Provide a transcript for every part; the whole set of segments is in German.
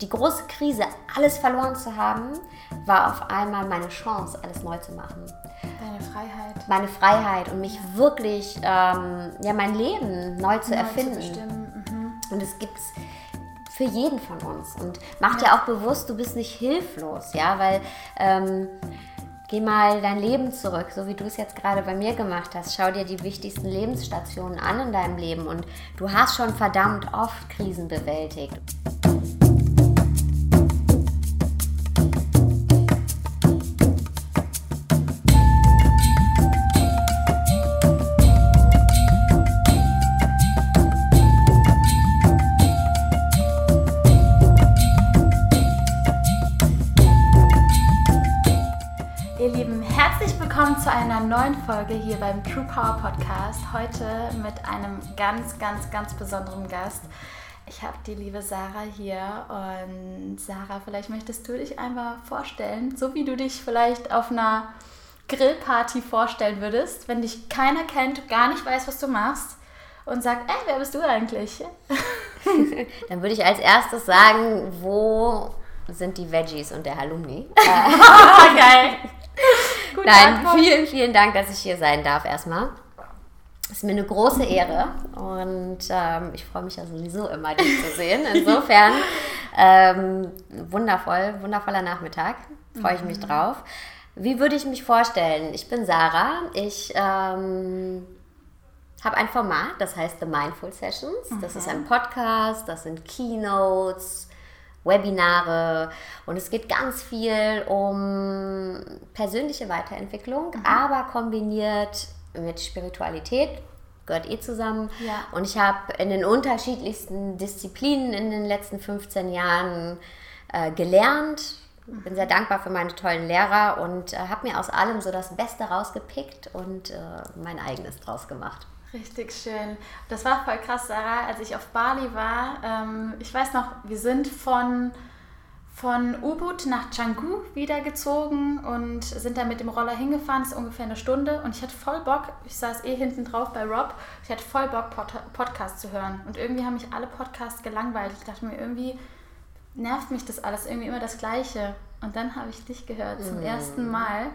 die große Krise, alles verloren zu haben, war auf einmal meine Chance, alles neu zu machen. Deine Freiheit. Meine Freiheit und mich wirklich, ähm, ja, mein Leben neu zu neu erfinden. Zu mhm. Und es gibt für jeden von uns. Und mach ja. dir auch bewusst, du bist nicht hilflos, ja, weil ähm, geh mal dein Leben zurück, so wie du es jetzt gerade bei mir gemacht hast. Schau dir die wichtigsten Lebensstationen an in deinem Leben und du hast schon verdammt oft Krisen bewältigt. Zu einer neuen Folge hier beim True Power Podcast. Heute mit einem ganz, ganz, ganz besonderen Gast. Ich habe die liebe Sarah hier und Sarah, vielleicht möchtest du dich einmal vorstellen, so wie du dich vielleicht auf einer Grillparty vorstellen würdest, wenn dich keiner kennt, gar nicht weiß, was du machst und sagt, ey, wer bist du eigentlich? Dann würde ich als erstes sagen, wo sind die Veggies und der Halloumi? Geil. Guten Nein, Antwort. vielen, vielen Dank, dass ich hier sein darf erstmal. Es ist mir eine große Ehre und ähm, ich freue mich ja sowieso immer, dich zu sehen. Insofern ähm, wundervoll, wundervoller Nachmittag. Freue ich mich mhm. drauf. Wie würde ich mich vorstellen? Ich bin Sarah. Ich ähm, habe ein Format, das heißt The Mindful Sessions. Das ist ein Podcast, das sind Keynotes, Webinare und es geht ganz viel um persönliche Weiterentwicklung, mhm. aber kombiniert mit Spiritualität gehört eh zusammen. Ja. Und ich habe in den unterschiedlichsten Disziplinen in den letzten 15 Jahren äh, gelernt. Bin sehr dankbar für meine tollen Lehrer und äh, habe mir aus allem so das Beste rausgepickt und äh, mein eigenes draus gemacht. Richtig schön. Das war voll krass, Sarah, als ich auf Bali war. Ähm, ich weiß noch, wir sind von, von Ubud nach Canggu wiedergezogen und sind dann mit dem Roller hingefahren. Das ist ungefähr eine Stunde. Und ich hatte voll Bock, ich saß eh hinten drauf bei Rob, ich hatte voll Bock, Pod Podcasts zu hören. Und irgendwie haben mich alle Podcasts gelangweilt. Ich dachte mir, irgendwie nervt mich das alles, irgendwie immer das Gleiche. Und dann habe ich dich gehört zum mm. ersten Mal.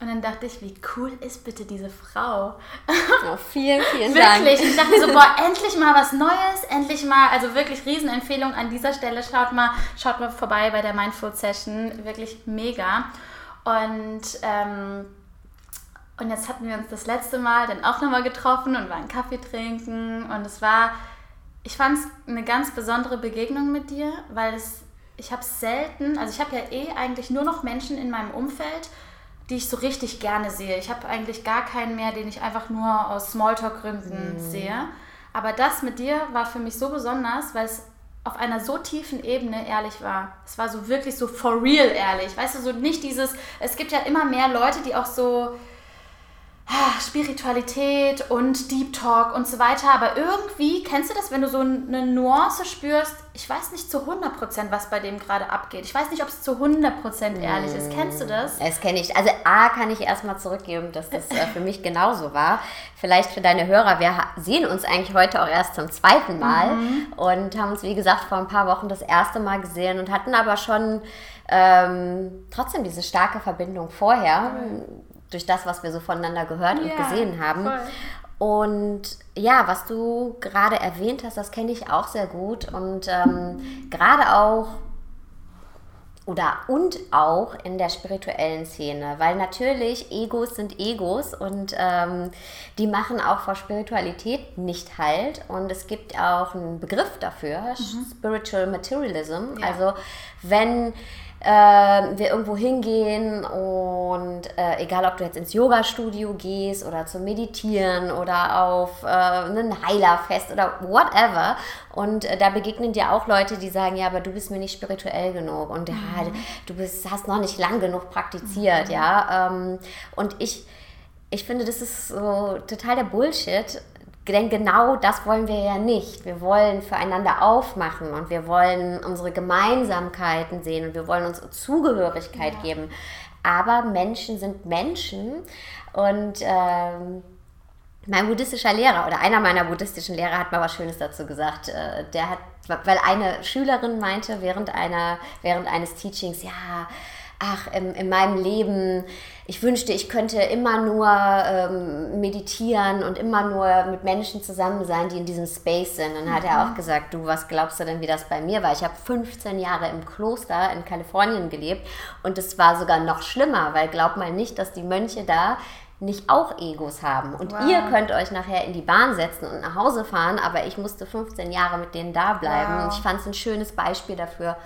Und dann dachte ich, wie cool ist bitte diese Frau? Oh, vielen, vielen Dank. Wirklich. Ich dachte mir so, boah, endlich mal was Neues, endlich mal, also wirklich Riesenempfehlung an dieser Stelle. Schaut mal, schaut mal vorbei bei der Mindful Session. Wirklich mega. Und, ähm, und jetzt hatten wir uns das letzte Mal dann auch nochmal getroffen und waren Kaffee trinken. Und es war, ich fand es eine ganz besondere Begegnung mit dir, weil es, ich habe es selten, also ich habe ja eh eigentlich nur noch Menschen in meinem Umfeld, die ich so richtig gerne sehe. Ich habe eigentlich gar keinen mehr, den ich einfach nur aus Smalltalk-Gründen mhm. sehe. Aber das mit dir war für mich so besonders, weil es auf einer so tiefen Ebene ehrlich war. Es war so wirklich so for real ehrlich. Weißt du, so nicht dieses, es gibt ja immer mehr Leute, die auch so Spiritualität und Deep Talk und so weiter. Aber irgendwie, kennst du das, wenn du so eine Nuance spürst? Ich weiß nicht zu 100%, was bei dem gerade abgeht. Ich weiß nicht, ob es zu 100% ehrlich ist. Kennst du das? Das kenne ich. Also A kann ich erstmal zurückgeben, dass das äh, für mich genauso war. Vielleicht für deine Hörer. Wir sehen uns eigentlich heute auch erst zum zweiten Mal mhm. und haben uns, wie gesagt, vor ein paar Wochen das erste Mal gesehen und hatten aber schon ähm, trotzdem diese starke Verbindung vorher. Mhm durch das, was wir so voneinander gehört ja, und gesehen haben. Voll. Und ja, was du gerade erwähnt hast, das kenne ich auch sehr gut. Und ähm, gerade auch oder und auch in der spirituellen Szene, weil natürlich Egos sind Egos und ähm, die machen auch vor Spiritualität nicht halt. Und es gibt auch einen Begriff dafür, mhm. Spiritual Materialism. Ja. Also wenn äh, wir irgendwo hingehen und äh, egal, ob du jetzt ins Yoga-Studio gehst oder zum Meditieren oder auf äh, ein Heilerfest oder whatever und äh, da begegnen dir auch Leute, die sagen, ja, aber du bist mir nicht spirituell genug und ja, mhm. du bist, hast noch nicht lang genug praktiziert, mhm. ja. Ähm, und ich, ich finde, das ist so total der Bullshit. Denn genau das wollen wir ja nicht. Wir wollen füreinander aufmachen und wir wollen unsere Gemeinsamkeiten sehen und wir wollen uns Zugehörigkeit ja. geben. Aber Menschen sind Menschen und ähm, mein buddhistischer Lehrer oder einer meiner buddhistischen Lehrer hat mal was Schönes dazu gesagt. Äh, der hat, weil eine Schülerin meinte während einer, während eines Teachings, ja, ach, in, in meinem Leben, ich wünschte, ich könnte immer nur ähm, meditieren und immer nur mit Menschen zusammen sein, die in diesem Space sind. Und dann hat er auch mhm. gesagt, du, was glaubst du denn, wie das bei mir war? Ich habe 15 Jahre im Kloster in Kalifornien gelebt und es war sogar noch schlimmer, weil glaub mal nicht, dass die Mönche da nicht auch Egos haben. Und wow. ihr könnt euch nachher in die Bahn setzen und nach Hause fahren, aber ich musste 15 Jahre mit denen da bleiben. Wow. Und ich fand es ein schönes Beispiel dafür,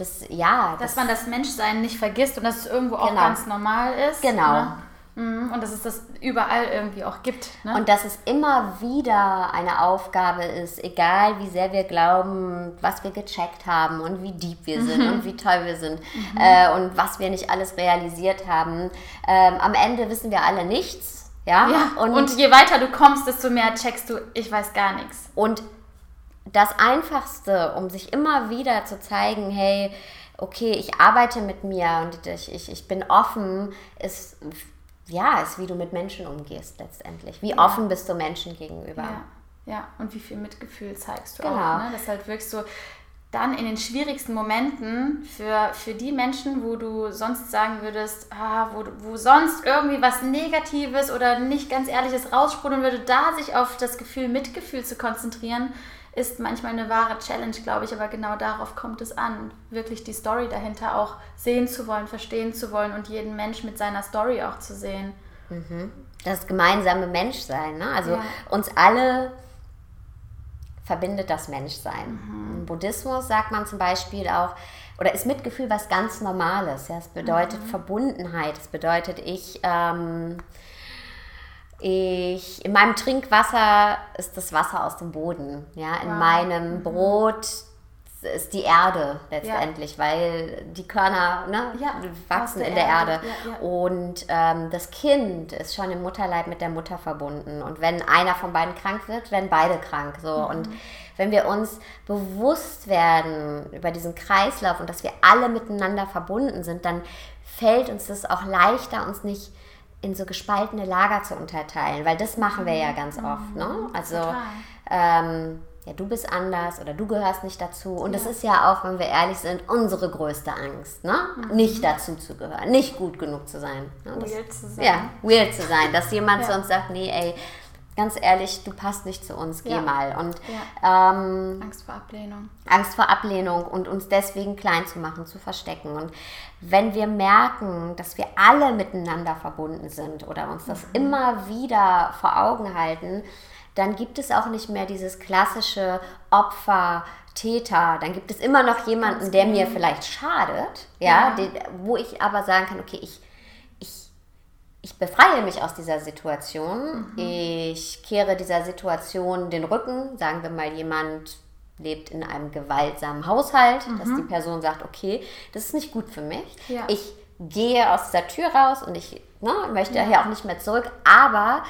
dass, ja. Dass das, man das Menschsein nicht vergisst und dass es irgendwo genau. auch ganz normal ist. Genau. Ne? Mhm. Und dass es das überall irgendwie auch gibt. Ne? Und dass es immer wieder eine Aufgabe ist, egal wie sehr wir glauben, was wir gecheckt haben und wie deep wir sind mhm. und wie toll wir sind mhm. äh, und was wir nicht alles realisiert haben. Ähm, am Ende wissen wir alle nichts. Ja? ja. Und, und je weiter du kommst, desto mehr checkst du, ich weiß gar nichts. Und das Einfachste, um sich immer wieder zu zeigen, hey, okay, ich arbeite mit mir und ich, ich, ich bin offen, ist ja, ist, wie du mit Menschen umgehst letztendlich. Wie ja. offen bist du Menschen gegenüber. Ja. ja, und wie viel Mitgefühl zeigst du genau. auch. Ne? Das halt wirkst du dann in den schwierigsten Momenten für, für die Menschen, wo du sonst sagen würdest, ah, wo, wo sonst irgendwie was Negatives oder nicht ganz Ehrliches raussprudeln würde, da sich auf das Gefühl Mitgefühl zu konzentrieren, ist manchmal eine wahre Challenge, glaube ich, aber genau darauf kommt es an, wirklich die Story dahinter auch sehen zu wollen, verstehen zu wollen und jeden Mensch mit seiner Story auch zu sehen. Mhm. Das gemeinsame Menschsein, ne? also ja. uns alle verbindet das Menschsein. Mhm. Im Buddhismus sagt man zum Beispiel auch, oder ist Mitgefühl was ganz Normales. Ja? Es bedeutet mhm. Verbundenheit, es bedeutet, ich ähm, ich, in meinem Trinkwasser ist das Wasser aus dem Boden. Ja? In wow. meinem mhm. Brot ist die Erde letztendlich, ja. weil die Körner ne, ja, wachsen in der Erde. Erde. Ja, und ähm, das Kind ist schon im Mutterleib mit der Mutter verbunden. Und wenn einer von beiden krank wird, werden beide krank. So. Mhm. Und wenn wir uns bewusst werden über diesen Kreislauf und dass wir alle miteinander verbunden sind, dann fällt uns das auch leichter, uns nicht in so gespaltene Lager zu unterteilen, weil das machen wir ja ganz oft. Ne? Mhm, also ähm, ja, du bist anders oder du gehörst nicht dazu. Und ja. das ist ja auch, wenn wir ehrlich sind, unsere größte Angst, ne? Mhm. Nicht dazu zu gehören, nicht gut genug zu sein. Ne? Das, weird zu sein. Ja, weird zu sein, dass jemand ja. zu uns sagt, nee, ey, ganz ehrlich, du passt nicht zu uns, geh ja. mal. Und ja. ähm, Angst vor Ablehnung. Angst vor Ablehnung und uns deswegen klein zu machen, zu verstecken. Und wenn wir merken, dass wir alle miteinander verbunden sind oder uns das mhm. immer wieder vor Augen halten, dann gibt es auch nicht mehr dieses klassische Opfer, Täter, dann gibt es immer noch jemanden, der mir genau. vielleicht schadet, ja, ja. Den, wo ich aber sagen kann, okay, ich ich befreie mich aus dieser Situation. Mhm. Ich kehre dieser Situation den Rücken. Sagen wir mal, jemand lebt in einem gewaltsamen Haushalt, mhm. dass die Person sagt, okay, das ist nicht gut für mich. Ja. Ich gehe aus dieser Tür raus und ich ne, möchte ja. hier auch nicht mehr zurück. Aber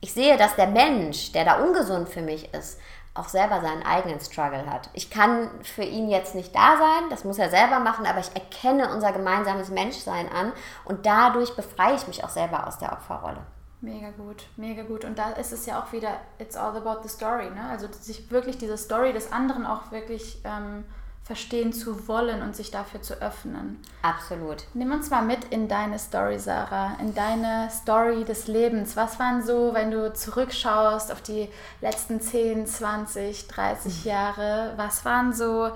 ich sehe, dass der Mensch, der da ungesund für mich ist, auch selber seinen eigenen Struggle hat. Ich kann für ihn jetzt nicht da sein, das muss er selber machen, aber ich erkenne unser gemeinsames Menschsein an und dadurch befreie ich mich auch selber aus der Opferrolle. Mega gut, mega gut. Und da ist es ja auch wieder, it's all about the story, ne? Also sich wirklich diese Story des anderen auch wirklich ähm, verstehen zu wollen und sich dafür zu öffnen. Absolut. Nimm uns mal mit in deine Story, Sarah, in deine Story des Lebens. Was waren so, wenn du zurückschaust auf die letzten 10, 20, 30 Jahre, was waren so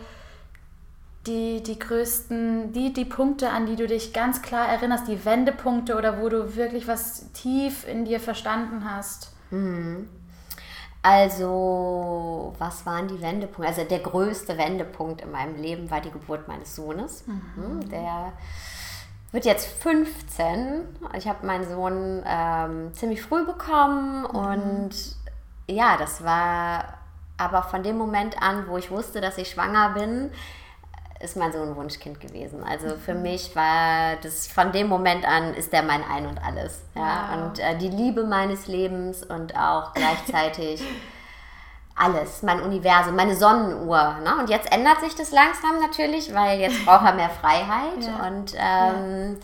die, die größten, die, die Punkte, an die du dich ganz klar erinnerst, die Wendepunkte oder wo du wirklich was tief in dir verstanden hast? Mhm. Also, was waren die Wendepunkte? Also, der größte Wendepunkt in meinem Leben war die Geburt meines Sohnes. Mhm. Hm, der wird jetzt 15. Ich habe meinen Sohn ähm, ziemlich früh bekommen mhm. und ja, das war aber von dem Moment an, wo ich wusste, dass ich schwanger bin, ist mein Sohn ein Wunschkind gewesen. Also für mhm. mich war das von dem Moment an ist der mein Ein und alles. Ja? Wow. Und äh, die Liebe meines Lebens und auch gleichzeitig alles, mein Universum, meine Sonnenuhr. Ne? Und jetzt ändert sich das langsam natürlich, weil jetzt braucht er mehr Freiheit. Ja. Und ähm,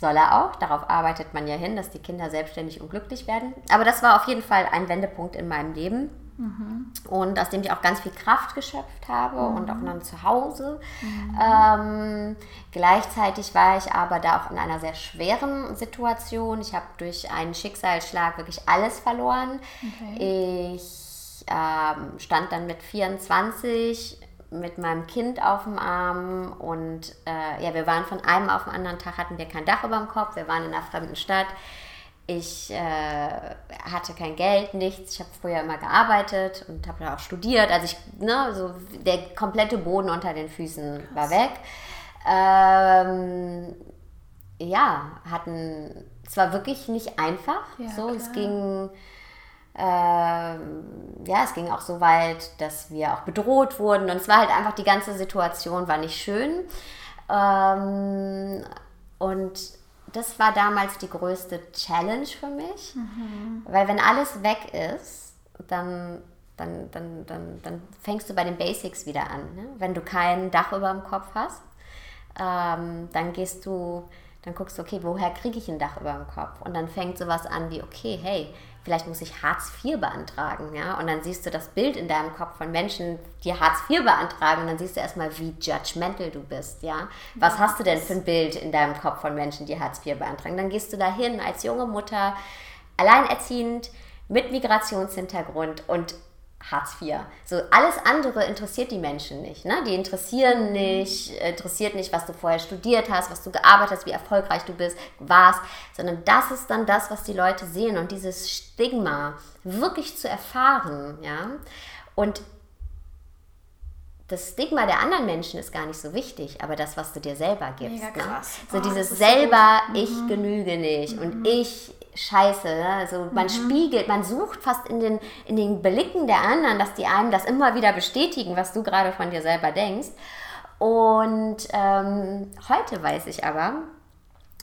soll er auch. Darauf arbeitet man ja hin, dass die Kinder selbstständig und glücklich werden. Aber das war auf jeden Fall ein Wendepunkt in meinem Leben. Mhm. Und aus dem ich auch ganz viel Kraft geschöpft habe mhm. und auch dann zu Hause. Mhm. Ähm, gleichzeitig war ich aber da auch in einer sehr schweren Situation. Ich habe durch einen Schicksalsschlag wirklich alles verloren. Okay. Ich ähm, stand dann mit 24 mit meinem Kind auf dem Arm und äh, ja, wir waren von einem auf den anderen Tag, hatten wir kein Dach über dem Kopf, wir waren in einer fremden Stadt. Ich äh, hatte kein Geld, nichts. Ich habe früher immer gearbeitet und habe auch studiert. Also ich, ne, so der komplette Boden unter den Füßen Krass. war weg. Ähm, ja, hatten, es war wirklich nicht einfach. Ja, so, klar. es ging ähm, ja, es ging auch so weit, dass wir auch bedroht wurden und es war halt einfach, die ganze Situation war nicht schön. Ähm, und das war damals die größte Challenge für mich, mhm. weil wenn alles weg ist, dann, dann, dann, dann, dann fängst du bei den Basics wieder an. Ne? Wenn du kein Dach über dem Kopf hast, ähm, dann gehst du, dann guckst du, okay, woher kriege ich ein Dach über dem Kopf? Und dann fängt sowas an wie, okay, hey, vielleicht muss ich Hartz IV beantragen, ja, und dann siehst du das Bild in deinem Kopf von Menschen, die Hartz IV beantragen, und dann siehst du erstmal, wie judgmental du bist, ja. Was hast du denn für ein Bild in deinem Kopf von Menschen, die Hartz IV beantragen? Dann gehst du dahin als junge Mutter, alleinerziehend, mit Migrationshintergrund und Hartz IV. So alles andere interessiert die Menschen nicht. Ne? Die interessieren mhm. nicht, interessiert nicht, was du vorher studiert hast, was du gearbeitet hast, wie erfolgreich du bist, warst, sondern das ist dann das, was die Leute sehen und dieses Stigma wirklich zu erfahren, ja. Und das Stigma der anderen Menschen ist gar nicht so wichtig, aber das, was du dir selber gibst. Mega ne? krass. Ne? So oh, dieses selber, so ich mhm. genüge nicht mhm. und ich scheiße. Ne? Also man mhm. spiegelt, man sucht fast in den, in den Blicken der anderen, dass die einem das immer wieder bestätigen, was du gerade von dir selber denkst. Und ähm, heute weiß ich aber,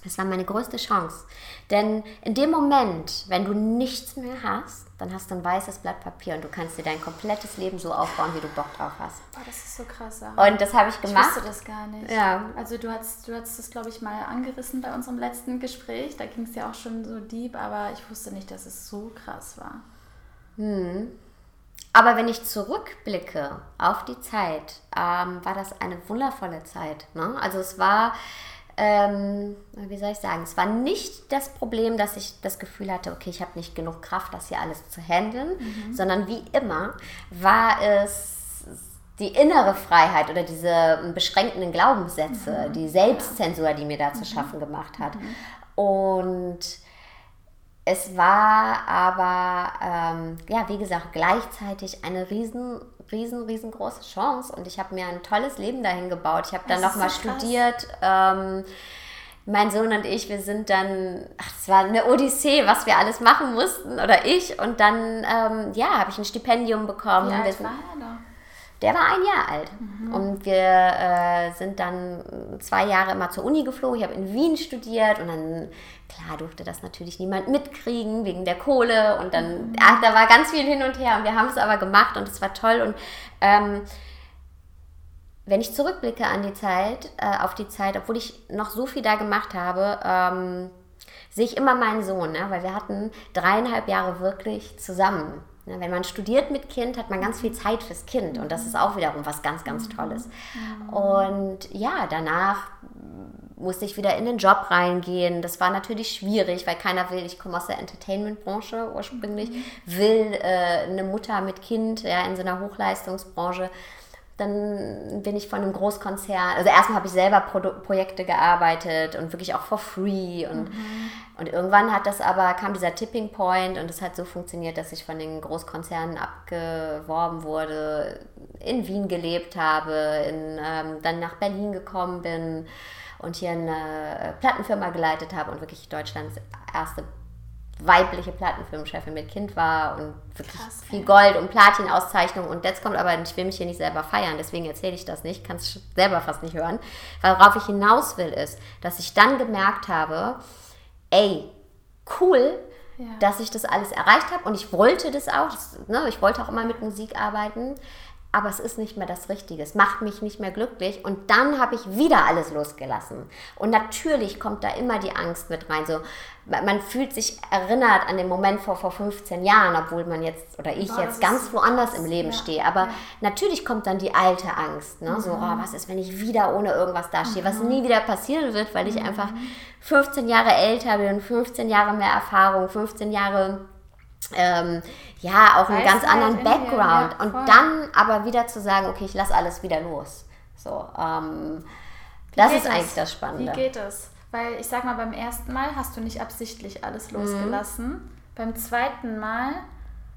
das war meine größte Chance. Denn in dem Moment, wenn du nichts mehr hast, dann hast du ein weißes Blatt Papier und du kannst dir dein komplettes Leben so aufbauen, wie du Bock drauf hast. Boah, das ist so krass. Und das habe ich gemacht. Ich wusste das gar nicht. Ja. Also du hast, du hast das, glaube ich, mal angerissen bei unserem letzten Gespräch. Da ging es ja auch schon so deep, aber ich wusste nicht, dass es so krass war. Hm. Aber wenn ich zurückblicke auf die Zeit, ähm, war das eine wundervolle Zeit. Ne? Also es war ähm, wie soll ich sagen, es war nicht das Problem, dass ich das Gefühl hatte, okay, ich habe nicht genug Kraft, das hier alles zu handeln, mhm. sondern wie immer war es die innere Freiheit oder diese beschränkenden Glaubenssätze, mhm. die Selbstzensur, die mir da zu mhm. schaffen gemacht hat. Mhm. Und es war aber, ähm, ja, wie gesagt, gleichzeitig eine riesen riesen, riesengroße Chance und ich habe mir ein tolles Leben dahin gebaut. Ich habe dann nochmal so studiert. Ähm, mein Sohn und ich, wir sind dann, ach, es war eine Odyssee, was wir alles machen mussten, oder ich. Und dann, ähm, ja, habe ich ein Stipendium bekommen. Wie alt war er da? Der war ein Jahr alt. Mhm. Und wir äh, sind dann zwei Jahre immer zur Uni geflogen. Ich habe in Wien studiert und dann, klar, durfte das natürlich niemand mitkriegen wegen der Kohle. Und dann, mhm. ach, da war ganz viel hin und her. Und wir haben es aber gemacht und es war toll. Und ähm, wenn ich zurückblicke an die Zeit, äh, auf die Zeit, obwohl ich noch so viel da gemacht habe, ähm, sehe ich immer meinen Sohn, ne? weil wir hatten dreieinhalb Jahre wirklich zusammen. Ne, wenn man studiert mit Kind, hat man ganz viel Zeit fürs Kind und das ist auch wiederum was ganz, ganz Tolles. Und ja, danach musste ich wieder in den Job reingehen. Das war natürlich schwierig, weil keiner will, ich komme aus der Entertainment-Branche ursprünglich, will äh, eine Mutter mit Kind ja, in so einer Hochleistungsbranche dann bin ich von einem Großkonzern, also erstmal habe ich selber Pro Projekte gearbeitet und wirklich auch for free und, mhm. Und irgendwann hat das aber, kam dieser Tipping Point und es hat so funktioniert, dass ich von den Großkonzernen abgeworben wurde, in Wien gelebt habe, in, ähm, dann nach Berlin gekommen bin und hier eine Plattenfirma geleitet habe und wirklich Deutschlands erste weibliche Plattenfirmenchefin mit Kind war und wirklich Krass, viel Gold- und Platin-Auszeichnung. Und jetzt kommt aber, ich will mich hier nicht selber feiern, deswegen erzähle ich das nicht, kann es selber fast nicht hören. Worauf ich hinaus will, ist, dass ich dann gemerkt habe, ey, cool, ja. dass ich das alles erreicht habe und ich wollte das auch, das, ne, ich wollte auch immer mit Musik arbeiten, aber es ist nicht mehr das Richtige. Es macht mich nicht mehr glücklich. Und dann habe ich wieder alles losgelassen. Und natürlich kommt da immer die Angst mit rein. So, man fühlt sich erinnert an den Moment vor, vor 15 Jahren, obwohl man jetzt oder ich oh, jetzt ganz woanders im Leben ja, stehe. Aber ja. natürlich kommt dann die alte Angst. Ne? Mhm. So, oh, was ist, wenn ich wieder ohne irgendwas dastehe? Mhm. Was nie wieder passieren wird, weil ich mhm. einfach 15 Jahre älter bin, 15 Jahre mehr Erfahrung, 15 Jahre ähm, ja, auch einen ganz anderen Background. Ja, und dann aber wieder zu sagen, okay, ich lasse alles wieder los. So, ähm, das ist eigentlich das Spannende. Wie geht es? Weil ich sag mal, beim ersten Mal hast du nicht absichtlich alles mhm. losgelassen. Mhm. Beim zweiten Mal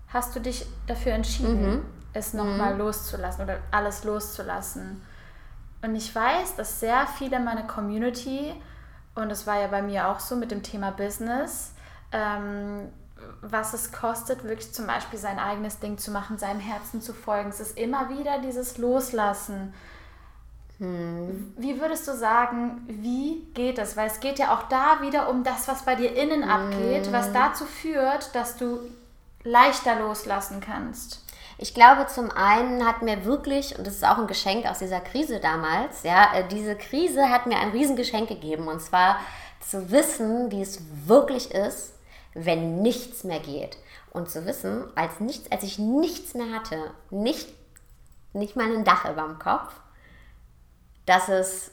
hast du dich dafür entschieden, mhm. es nochmal mhm. loszulassen oder alles loszulassen. Und ich weiß, dass sehr viele meiner Community, und das war ja bei mir auch so mit dem Thema Business, ähm, was es kostet, wirklich zum Beispiel sein eigenes Ding zu machen, seinem Herzen zu folgen. Es ist immer wieder dieses Loslassen. Hm. Wie würdest du sagen, wie geht es? Weil es geht ja auch da wieder um das, was bei dir innen hm. abgeht, was dazu führt, dass du leichter loslassen kannst. Ich glaube, zum einen hat mir wirklich, und das ist auch ein Geschenk aus dieser Krise damals, ja, äh, diese Krise hat mir ein Riesengeschenk gegeben. Und zwar zu wissen, wie es wirklich ist, wenn nichts mehr geht. Und zu wissen, als, nichts, als ich nichts mehr hatte, nicht, nicht mal ein Dach über dem Kopf, dass es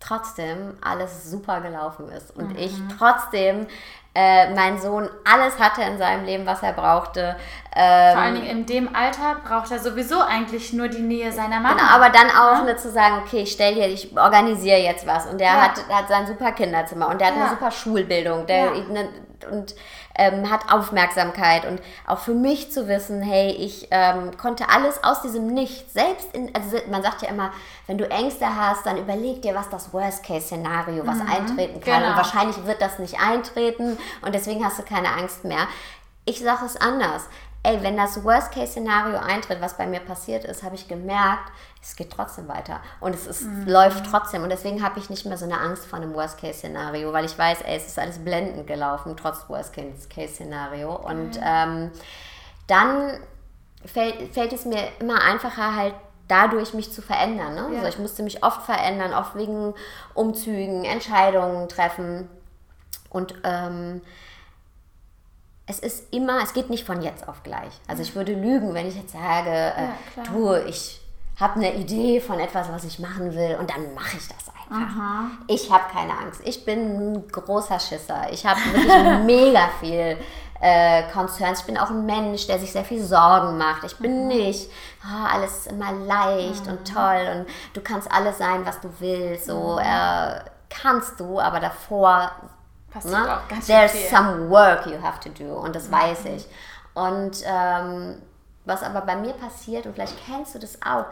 trotzdem alles super gelaufen ist und mhm. ich trotzdem äh, mein Sohn alles hatte in seinem Leben, was er brauchte. Ähm, Vor allen Dingen in dem Alter braucht er sowieso eigentlich nur die Nähe seiner Mama. Genau, aber dann auch ja. ne, zu sagen, okay, ich stelle hier, ich organisiere jetzt was und der ja. hat, hat sein super Kinderzimmer und der hat ja. eine super Schulbildung der, ne, und ähm, hat Aufmerksamkeit und auch für mich zu wissen, hey, ich ähm, konnte alles aus diesem Nichts, selbst in, also man sagt ja immer, wenn du Ängste hast, dann überleg dir, was das Worst-Case-Szenario, was mhm, eintreten kann genau. und wahrscheinlich wird das nicht eintreten und deswegen hast du keine Angst mehr. Ich sage es anders ey, wenn das Worst-Case-Szenario eintritt, was bei mir passiert ist, habe ich gemerkt, es geht trotzdem weiter. Und es ist, mhm. läuft trotzdem. Und deswegen habe ich nicht mehr so eine Angst vor einem Worst-Case-Szenario, weil ich weiß, ey, es ist alles blendend gelaufen, trotz Worst-Case-Szenario. Und ähm, dann fällt, fällt es mir immer einfacher, halt dadurch mich zu verändern. Ne? Ja. Also ich musste mich oft verändern, oft wegen Umzügen, Entscheidungen treffen. Und ähm, es ist immer, es geht nicht von jetzt auf gleich. Also ich würde lügen, wenn ich jetzt sage, äh, ja, du, ich habe eine Idee von etwas, was ich machen will und dann mache ich das einfach. Aha. Ich habe keine Angst. Ich bin ein großer Schisser. Ich habe wirklich mega viel äh, Concerns. Ich bin auch ein Mensch, der sich sehr viel Sorgen macht. Ich bin mhm. nicht, oh, alles ist immer leicht mhm. und toll und du kannst alles sein, was du willst. So mhm. äh, kannst du, aber davor passiert ne? auch ganz There's viel. some work you have to do und das mhm. weiß ich. Und ähm, was aber bei mir passiert, und vielleicht kennst du das auch,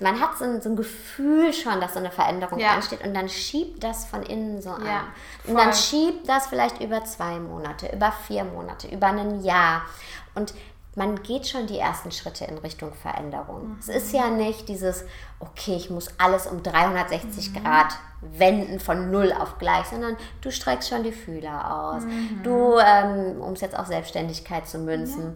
man hat so ein, so ein Gefühl schon, dass so eine Veränderung ja. ansteht und dann schiebt das von innen so an. Ja, und dann schiebt das vielleicht über zwei Monate, über vier Monate, über ein Jahr. Und man geht schon die ersten Schritte in Richtung Veränderung. Mhm. Es ist ja nicht dieses, okay, ich muss alles um 360 mhm. Grad wenden von null auf gleich, sondern du streckst schon die Fühler aus. Mhm. Du, ähm, um es jetzt auf Selbstständigkeit zu münzen, ja.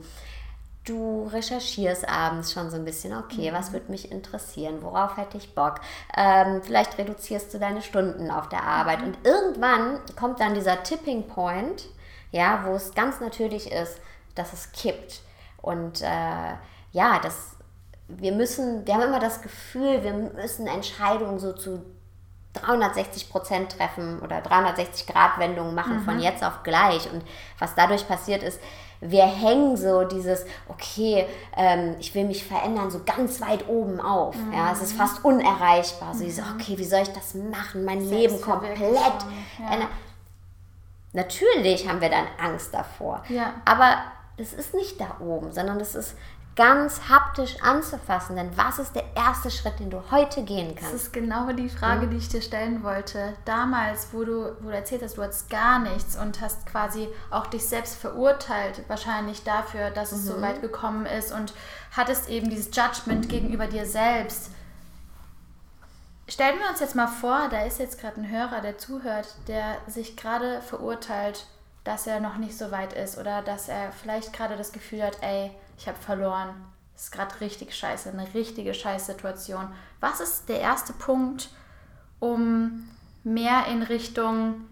du recherchierst abends schon so ein bisschen, okay, was mhm. würde mich interessieren, worauf hätte ich Bock. Ähm, vielleicht reduzierst du deine Stunden auf der Arbeit mhm. und irgendwann kommt dann dieser Tipping Point, ja, wo es ganz natürlich ist, dass es kippt und äh, ja, das, wir müssen, wir haben immer das Gefühl, wir müssen Entscheidungen so zu 360 Prozent treffen oder 360 Grad Wendungen machen mhm. von jetzt auf gleich. Und was dadurch passiert ist, wir hängen so dieses, okay, ähm, ich will mich verändern, so ganz weit oben auf. Mhm. Ja, es ist fast unerreichbar. So dieses, mhm. okay, wie soll ich das machen? Mein Leben komplett. Ja. Natürlich haben wir dann Angst davor. Ja. Aber das ist nicht da oben, sondern das ist ganz haptisch anzufassen. Denn was ist der erste Schritt, den du heute gehen kannst? Das ist genau die Frage, mhm. die ich dir stellen wollte. Damals, wo du, wo du erzählt hast, du hattest gar nichts und hast quasi auch dich selbst verurteilt, wahrscheinlich dafür, dass es mhm. so weit gekommen ist und hattest eben dieses Judgment gegenüber dir selbst. Stellen wir uns jetzt mal vor, da ist jetzt gerade ein Hörer, der zuhört, der sich gerade verurteilt dass er noch nicht so weit ist oder dass er vielleicht gerade das Gefühl hat, ey, ich habe verloren. ist gerade richtig scheiße, eine richtige Scheißsituation. Was ist der erste Punkt, um mehr in Richtung,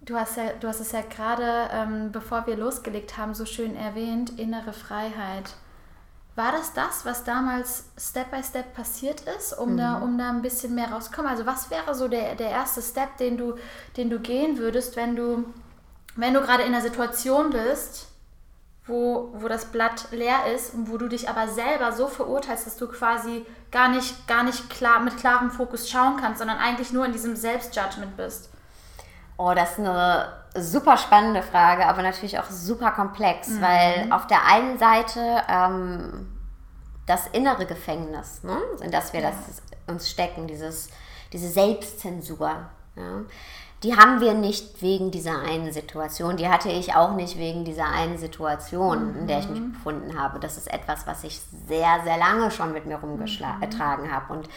du hast, ja, du hast es ja gerade, ähm, bevor wir losgelegt haben, so schön erwähnt, innere Freiheit. War das das, was damals Step by Step passiert ist, um, mhm. da, um da ein bisschen mehr rauszukommen? Also was wäre so der, der erste Step, den du, den du gehen würdest, wenn du, wenn du gerade in einer Situation bist, wo, wo das Blatt leer ist und wo du dich aber selber so verurteilst, dass du quasi gar nicht, gar nicht klar, mit klarem Fokus schauen kannst, sondern eigentlich nur in diesem Selbstjudgment bist? Oh, das ist eine super spannende Frage, aber natürlich auch super komplex, mhm. weil auf der einen Seite ähm, das innere Gefängnis, ne, in das wir ja. das uns stecken, dieses, diese Selbstzensur. Ja, die haben wir nicht wegen dieser einen Situation. Die hatte ich auch nicht wegen dieser einen Situation, mhm. in der ich mich mhm. befunden habe. Das ist etwas, was ich sehr, sehr lange schon mit mir rumgetragen mhm. habe und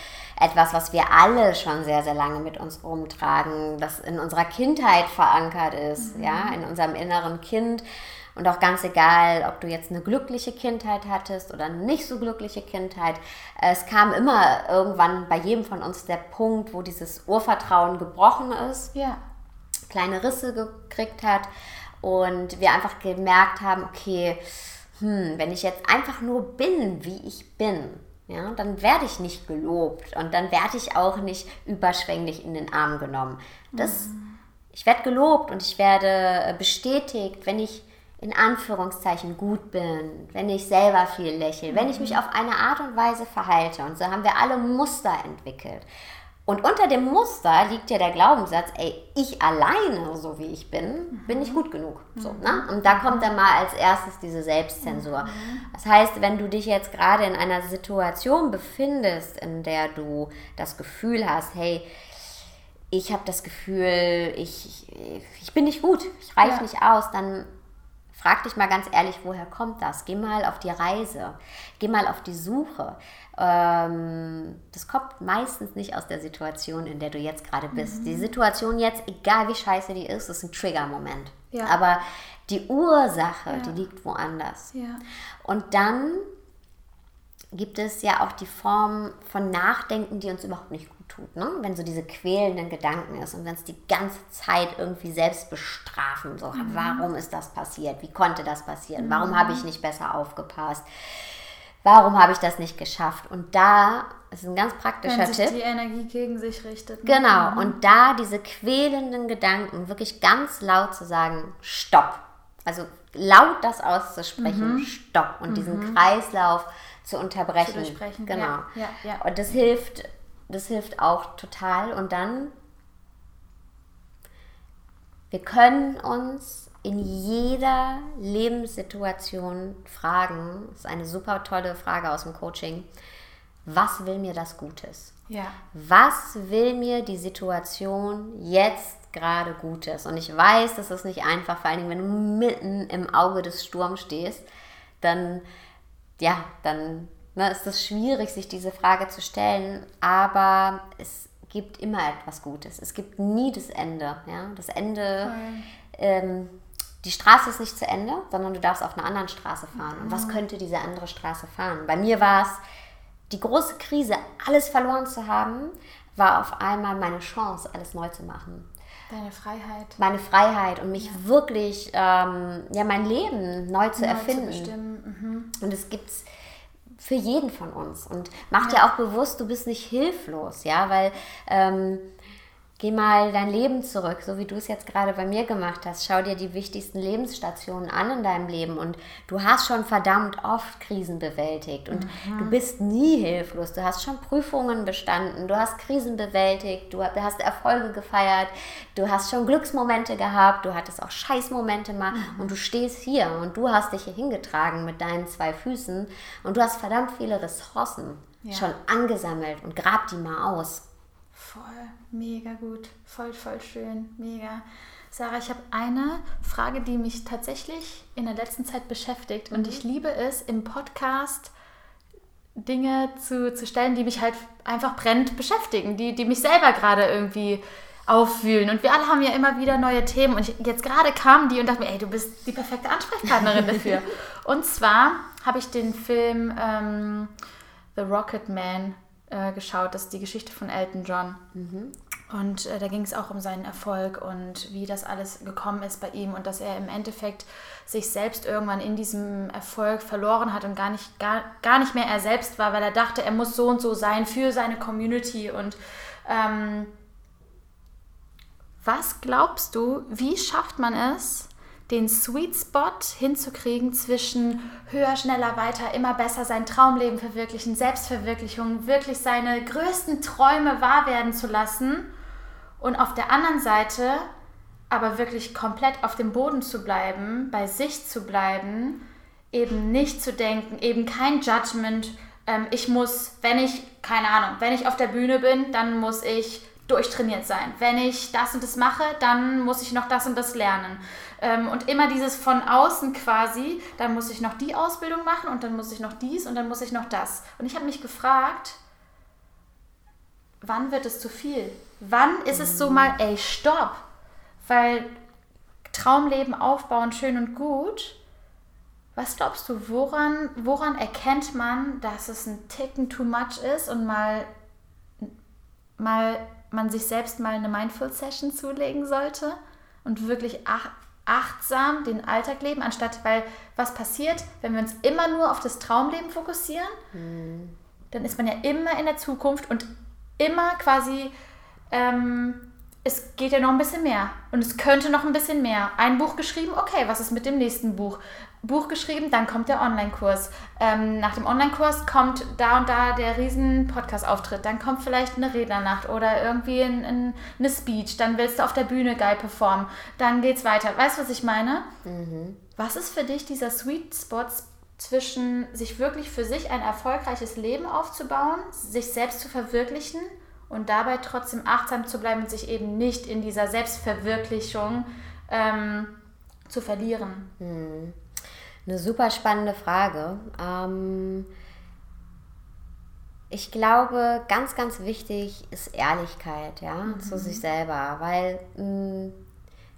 etwas, was wir alle schon sehr, sehr lange mit uns rumtragen, das in unserer Kindheit verankert ist, mhm. ja, in unserem inneren Kind. Und auch ganz egal, ob du jetzt eine glückliche Kindheit hattest oder eine nicht so glückliche Kindheit, es kam immer irgendwann bei jedem von uns der Punkt, wo dieses Urvertrauen gebrochen ist, ja. kleine Risse gekriegt hat und wir einfach gemerkt haben, okay, hm, wenn ich jetzt einfach nur bin, wie ich bin, ja, dann werde ich nicht gelobt und dann werde ich auch nicht überschwänglich in den Arm genommen. Das, mhm. Ich werde gelobt und ich werde bestätigt, wenn ich in Anführungszeichen gut bin, wenn ich selber viel lächle, wenn ich mich auf eine Art und Weise verhalte. Und so haben wir alle Muster entwickelt. Und unter dem Muster liegt ja der Glaubenssatz, ey, ich alleine, so wie ich bin, bin ich gut genug. So, ne? Und da kommt dann mal als erstes diese Selbstzensur. Das heißt, wenn du dich jetzt gerade in einer Situation befindest, in der du das Gefühl hast, hey, ich habe das Gefühl, ich, ich bin nicht gut, ich reiche ja. nicht aus, dann Frag dich mal ganz ehrlich, woher kommt das? Geh mal auf die Reise, geh mal auf die Suche. Ähm, das kommt meistens nicht aus der Situation, in der du jetzt gerade bist. Mhm. Die Situation jetzt, egal wie scheiße die ist, ist ein Trigger-Moment. Ja. Aber die Ursache, ja. die liegt woanders. Ja. Und dann gibt es ja auch die Form von Nachdenken, die uns überhaupt nicht gut tut. Ne? Wenn so diese quälenden Gedanken ist und wenn es die ganze Zeit irgendwie selbst bestrafen, so, mhm. warum ist das passiert? Wie konnte das passieren? Mhm. Warum habe ich nicht besser aufgepasst? Warum habe ich das nicht geschafft? Und da ist ein ganz praktischer Wenn sich Tipp. die Energie gegen sich richtet. Ne? Genau. Mhm. Und da diese quälenden Gedanken wirklich ganz laut zu sagen, stopp. Also laut das auszusprechen, mhm. stopp. Und diesen mhm. Kreislauf zu unterbrechen. Zu durchbrechen. Genau. Ja, ja, ja. Und das hilft, das hilft auch total. Und dann, wir können uns in jeder Lebenssituation fragen, das ist eine super tolle Frage aus dem Coaching, was will mir das Gutes? Ja. Was will mir die Situation jetzt gerade Gutes? Und ich weiß, das ist nicht einfach, vor allen Dingen, wenn du mitten im Auge des Sturms stehst, dann ja, dann ne, ist es schwierig, sich diese Frage zu stellen, aber es gibt immer etwas Gutes. Es gibt nie das Ende. Ja? Das Ende, ähm, die Straße ist nicht zu Ende, sondern du darfst auf einer anderen Straße fahren. Und was mhm. könnte diese andere Straße fahren? Bei mir war es die große Krise, alles verloren zu haben, war auf einmal meine Chance, alles neu zu machen. Deine Freiheit. Meine Freiheit und mich ja. wirklich, ähm, ja, mein Leben neu zu neu erfinden. Zu mhm. Und es gibt es für jeden von uns. Und mach dir auch bewusst, du bist nicht hilflos, ja, weil ähm, Geh mal dein Leben zurück, so wie du es jetzt gerade bei mir gemacht hast. Schau dir die wichtigsten Lebensstationen an in deinem Leben und du hast schon verdammt oft Krisen bewältigt und mhm. du bist nie hilflos. Du hast schon Prüfungen bestanden, du hast Krisen bewältigt, du hast Erfolge gefeiert, du hast schon Glücksmomente gehabt, du hattest auch Scheißmomente mal mhm. und du stehst hier und du hast dich hier hingetragen mit deinen zwei Füßen und du hast verdammt viele Ressourcen ja. schon angesammelt und grab die mal aus. Voll, mega gut, voll, voll schön, mega. Sarah, ich habe eine Frage, die mich tatsächlich in der letzten Zeit beschäftigt mhm. und ich liebe es im Podcast Dinge zu, zu stellen, die mich halt einfach brennend beschäftigen, die, die mich selber gerade irgendwie aufwühlen. Und wir alle haben ja immer wieder neue Themen. Und ich, jetzt gerade kamen die und dachten mir, ey, du bist die perfekte Ansprechpartnerin dafür. Und zwar habe ich den Film ähm, The Rocket Man äh, geschaut. Das ist die Geschichte von Elton John. Mhm. Und äh, da ging es auch um seinen Erfolg und wie das alles gekommen ist bei ihm und dass er im Endeffekt sich selbst irgendwann in diesem Erfolg verloren hat und gar nicht, gar, gar nicht mehr er selbst war, weil er dachte, er muss so und so sein für seine Community. Und ähm, was glaubst du, wie schafft man es, den Sweet Spot hinzukriegen zwischen höher, schneller, weiter, immer besser sein Traumleben verwirklichen, Selbstverwirklichung, wirklich seine größten Träume wahr werden zu lassen und auf der anderen Seite aber wirklich komplett auf dem Boden zu bleiben, bei sich zu bleiben, eben nicht zu denken, eben kein Judgment. Ähm, ich muss, wenn ich, keine Ahnung, wenn ich auf der Bühne bin, dann muss ich durchtrainiert sein. Wenn ich das und das mache, dann muss ich noch das und das lernen. Ähm, und immer dieses von außen quasi, dann muss ich noch die Ausbildung machen und dann muss ich noch dies und dann muss ich noch das. Und ich habe mich gefragt, wann wird es zu viel? Wann ist es so mal, ey, stopp? Weil Traumleben aufbauen, schön und gut. Was glaubst du, woran, woran erkennt man, dass es ein Ticken too much ist und mal, mal man sich selbst mal eine Mindful Session zulegen sollte und wirklich ach, achtsam den Alltag leben, anstatt, weil was passiert, wenn wir uns immer nur auf das Traumleben fokussieren, mhm. dann ist man ja immer in der Zukunft und immer quasi ähm, es geht ja noch ein bisschen mehr und es könnte noch ein bisschen mehr. Ein Buch geschrieben, okay, was ist mit dem nächsten Buch? Buch geschrieben, dann kommt der Online-Kurs. Ähm, nach dem Online-Kurs kommt da und da der riesen Podcast-Auftritt. Dann kommt vielleicht eine Rednernacht oder irgendwie ein, ein, eine Speech. Dann willst du auf der Bühne geil performen. Dann geht's weiter. Weißt du, was ich meine? Mhm. Was ist für dich dieser Sweet Spot zwischen sich wirklich für sich ein erfolgreiches Leben aufzubauen, sich selbst zu verwirklichen und dabei trotzdem achtsam zu bleiben und sich eben nicht in dieser Selbstverwirklichung ähm, zu verlieren? Hm. Eine super spannende Frage. Ähm, ich glaube, ganz, ganz wichtig ist Ehrlichkeit, ja, mhm. zu sich selber, weil mh, hm,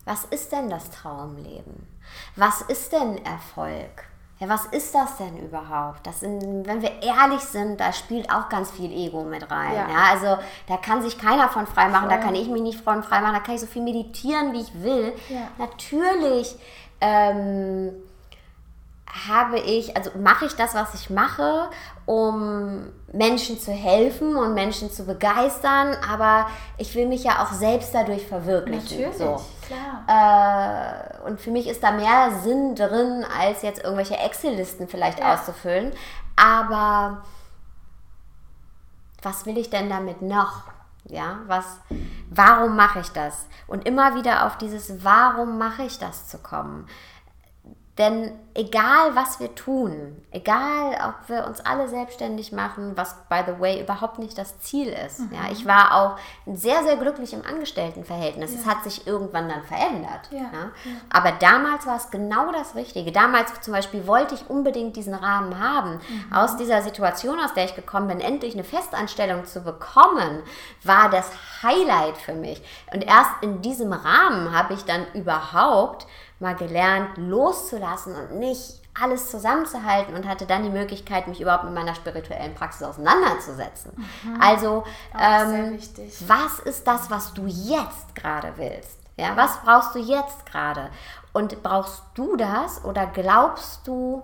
was ist denn das Traumleben? Was ist denn Erfolg? ja, was ist das denn überhaupt? Das sind, wenn wir ehrlich sind, da spielt auch ganz viel Ego mit rein. Ja. ja also da kann sich keiner von frei machen, Voll. da kann ich mich nicht von frei machen, da kann ich so viel meditieren, wie ich will. Ja. Natürlich ähm, habe ich, also mache ich das, was ich mache, um Menschen zu helfen und Menschen zu begeistern, aber ich will mich ja auch selbst dadurch verwirklichen. Natürlich, so. klar. Äh, und für mich ist da mehr Sinn drin, als jetzt irgendwelche Excel-Listen vielleicht ja. auszufüllen. Aber was will ich denn damit noch? Ja, was, warum mache ich das? Und immer wieder auf dieses Warum mache ich das zu kommen. Denn egal, was wir tun, egal, ob wir uns alle selbstständig machen, was, by the way, überhaupt nicht das Ziel ist. Mhm. Ja, ich war auch sehr, sehr glücklich im Angestelltenverhältnis. Ja. Es hat sich irgendwann dann verändert. Ja. ja. Aber damals war es genau das Richtige. Damals zum Beispiel wollte ich unbedingt diesen Rahmen haben. Mhm. Aus dieser Situation, aus der ich gekommen bin, endlich eine Festanstellung zu bekommen, war das Highlight für mich. Und erst in diesem Rahmen habe ich dann überhaupt mal gelernt, loszulassen und nicht alles zusammenzuhalten und hatte dann die Möglichkeit, mich überhaupt mit meiner spirituellen Praxis auseinanderzusetzen. Mhm. Also, ähm, was ist das, was du jetzt gerade willst? Ja, was brauchst du jetzt gerade? Und brauchst du das oder glaubst du,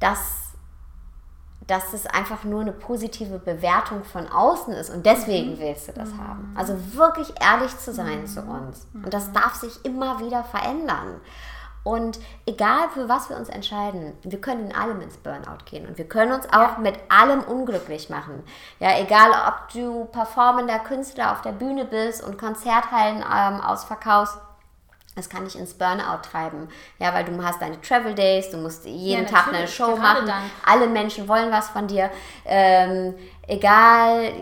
dass dass es einfach nur eine positive Bewertung von außen ist und deswegen mhm. willst du das mhm. haben. Also wirklich ehrlich zu sein mhm. zu uns. Und das darf sich immer wieder verändern. Und egal für was wir uns entscheiden, wir können in allem ins Burnout gehen und wir können uns auch ja. mit allem unglücklich machen. Ja, egal ob du performender Künstler auf der Bühne bist und Konzerthallen ähm, ausverkaufst das kann dich ins Burnout treiben. Ja, weil du hast deine Travel Days, du musst jeden ja, Tag eine Show machen. Dann. Alle Menschen wollen was von dir. Ähm, egal,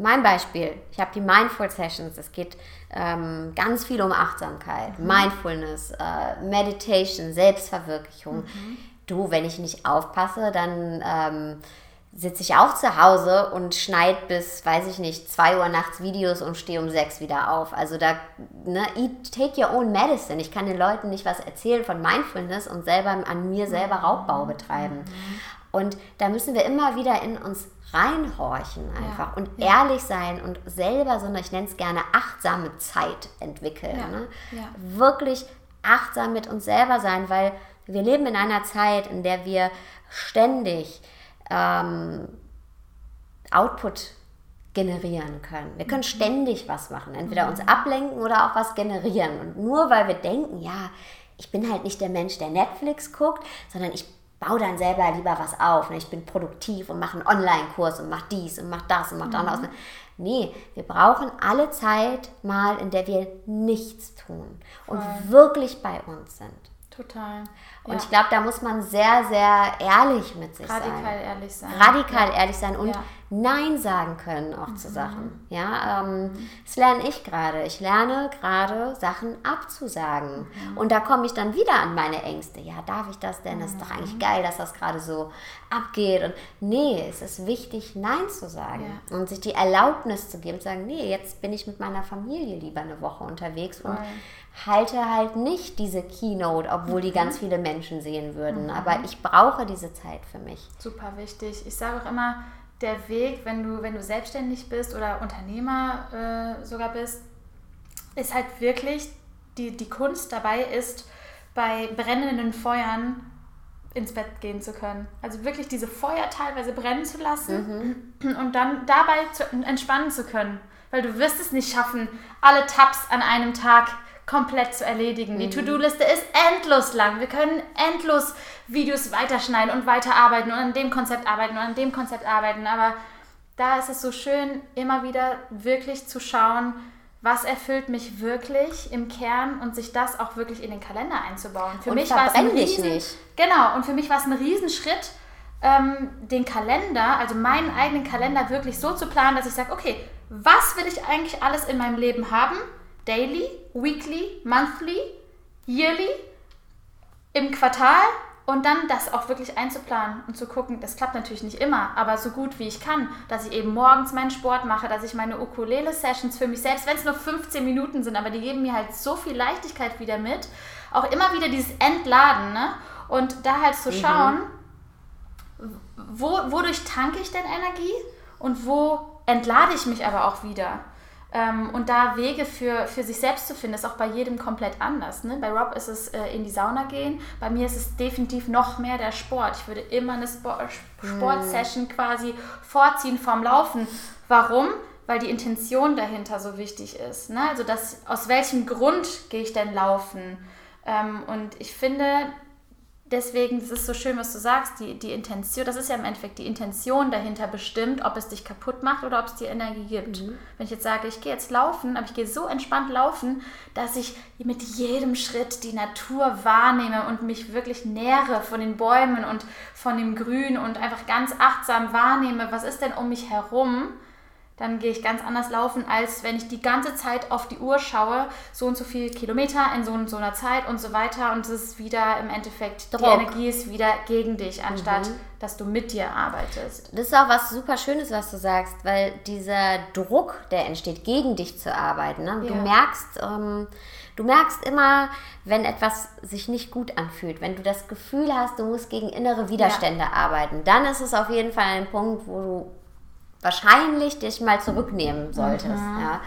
mein Beispiel, ich habe die Mindful Sessions. Es geht ähm, ganz viel um Achtsamkeit, mhm. Mindfulness, äh, Meditation, Selbstverwirklichung. Mhm. Du, wenn ich nicht aufpasse, dann ähm, sitze ich auch zu Hause und schneide bis, weiß ich nicht, 2 Uhr nachts Videos und stehe um 6 wieder auf. Also da, ne, eat, take your own medicine. Ich kann den Leuten nicht was erzählen von Mindfulness und selber an mir selber Raubbau betreiben. Und da müssen wir immer wieder in uns reinhorchen einfach ja, und ja. ehrlich sein und selber so eine, ich nenne es gerne achtsame Zeit entwickeln. Ja, ne? Wirklich achtsam mit uns selber sein, weil wir leben in einer Zeit, in der wir ständig ähm, Output generieren können. Wir können mhm. ständig was machen, entweder uns mhm. ablenken oder auch was generieren. Und nur weil wir denken, ja, ich bin halt nicht der Mensch, der Netflix guckt, sondern ich baue dann selber lieber was auf. Ne? Ich bin produktiv und mache einen Online-Kurs und mache dies und mache das und mache mhm. das. Nee, wir brauchen alle Zeit mal, in der wir nichts tun und wirklich bei uns sind. Total. Und ja. ich glaube, da muss man sehr, sehr ehrlich mit sich Radikal sein. Radikal ehrlich sein. Radikal ja. ehrlich sein und ja. Nein sagen können auch mhm. zu Sachen. Ja, ähm, das lerne ich gerade. Ich lerne gerade Sachen abzusagen. Mhm. Und da komme ich dann wieder an meine Ängste. Ja, darf ich das denn? Das ist doch eigentlich mhm. geil, dass das gerade so abgeht. Und nee, es ist wichtig, Nein zu sagen und sich die Erlaubnis zu geben, zu sagen, nee, jetzt bin ich mit meiner Familie lieber eine Woche unterwegs Voll. und halte halt nicht diese Keynote, obwohl die ganz mhm. viele Menschen sehen würden. Mhm. Aber ich brauche diese Zeit für mich. Super wichtig. Ich sage auch immer, der Weg, wenn du, wenn du selbstständig bist oder Unternehmer äh, sogar bist, ist halt wirklich, die, die Kunst dabei ist, bei brennenden Feuern ins Bett gehen zu können. Also wirklich diese Feuer teilweise brennen zu lassen mhm. und dann dabei zu, entspannen zu können. Weil du wirst es nicht schaffen, alle Tabs an einem Tag komplett zu erledigen. Die mhm. To-Do-Liste ist endlos lang. Wir können endlos Videos weiterschneiden und weiterarbeiten und an dem Konzept arbeiten und an dem Konzept arbeiten. Aber da ist es so schön, immer wieder wirklich zu schauen, was erfüllt mich wirklich im Kern und sich das auch wirklich in den Kalender einzubauen. Für und mich war es ein Riesen, nicht. Genau, und für mich war es ein Riesenschritt, ähm, den Kalender, also meinen eigenen Kalender wirklich so zu planen, dass ich sage, okay, was will ich eigentlich alles in meinem Leben haben? Daily, weekly, monthly, yearly, im Quartal und dann das auch wirklich einzuplanen und zu gucken, das klappt natürlich nicht immer, aber so gut wie ich kann, dass ich eben morgens meinen Sport mache, dass ich meine Ukulele-Sessions für mich selbst, wenn es nur 15 Minuten sind, aber die geben mir halt so viel Leichtigkeit wieder mit, auch immer wieder dieses Entladen ne? und da halt zu mhm. schauen, mhm. wo, wodurch tanke ich denn Energie und wo entlade ich mich aber auch wieder. Ähm, und da Wege für, für sich selbst zu finden, ist auch bei jedem komplett anders. Ne? Bei Rob ist es äh, in die Sauna gehen, bei mir ist es definitiv noch mehr der Sport. Ich würde immer eine mhm. Sportsession quasi vorziehen vom Laufen. Warum? Weil die Intention dahinter so wichtig ist. Ne? Also das, aus welchem Grund gehe ich denn laufen? Ähm, und ich finde, deswegen, das ist so schön, was du sagst, die, die Intention, das ist ja im Endeffekt die Intention dahinter bestimmt, ob es dich kaputt macht oder ob es dir Energie gibt. Mhm. Wenn ich jetzt sage, ich gehe jetzt laufen, aber ich gehe so entspannt laufen, dass ich mit jedem Schritt die Natur wahrnehme und mich wirklich nähere von den Bäumen und von dem Grün und einfach ganz achtsam wahrnehme, was ist denn um mich herum, dann gehe ich ganz anders laufen, als wenn ich die ganze Zeit auf die Uhr schaue, so und so viele Kilometer in so und so einer Zeit und so weiter. Und es ist wieder im Endeffekt, Druck. die Energie ist wieder gegen dich, anstatt mhm. dass du mit dir arbeitest. Das ist auch was super Schönes, was du sagst, weil dieser Druck, der entsteht, gegen dich zu arbeiten. Ne? Du ja. merkst, ähm, Du merkst immer, wenn etwas sich nicht gut anfühlt, wenn du das Gefühl hast, du musst gegen innere Widerstände ja. arbeiten, dann ist es auf jeden Fall ein Punkt, wo du wahrscheinlich dich mal zurücknehmen solltest. Mhm. Ja.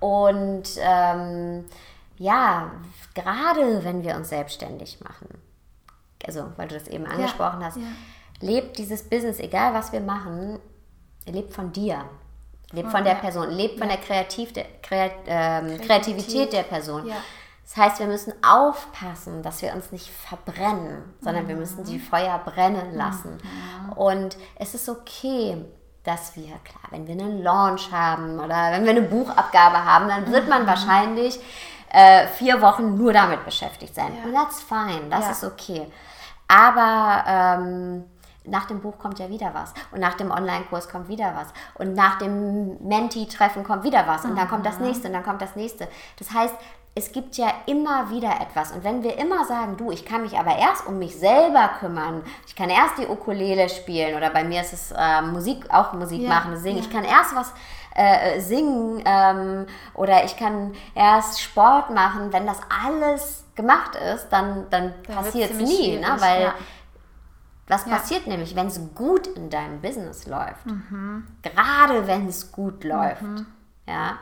Und ähm, ja, gerade wenn wir uns selbstständig machen, also weil du das eben angesprochen ja, hast, ja. lebt dieses Business, egal was wir machen, lebt von dir. Lebt von der Person, lebt von der Kreativ Kreat ähm, Kreativität der Person. Das heißt, wir müssen aufpassen, dass wir uns nicht verbrennen, sondern mhm. wir müssen die Feuer brennen lassen. Mhm. Und es ist okay, dass wir, klar, wenn wir einen Launch haben oder wenn wir eine Buchabgabe haben, dann wird man mhm. wahrscheinlich äh, vier Wochen nur damit beschäftigt sein. Ja. Und that's fine, das ja. ist okay. Aber ähm, nach dem Buch kommt ja wieder was. Und nach dem Online-Kurs kommt wieder was. Und nach dem Menti-Treffen kommt wieder was. Und dann kommt das mhm. nächste und dann kommt das nächste. Das heißt, es gibt ja immer wieder etwas. Und wenn wir immer sagen, du, ich kann mich aber erst um mich selber kümmern, ich kann erst die Ukulele spielen oder bei mir ist es äh, Musik, auch Musik ja, machen, singen, ja. ich kann erst was äh, singen ähm, oder ich kann erst Sport machen, wenn das alles gemacht ist, dann, dann, dann passiert es nie, ne? weil ja. was passiert nämlich, wenn es gut in deinem Business läuft, mhm. gerade wenn es gut läuft, mhm. ja,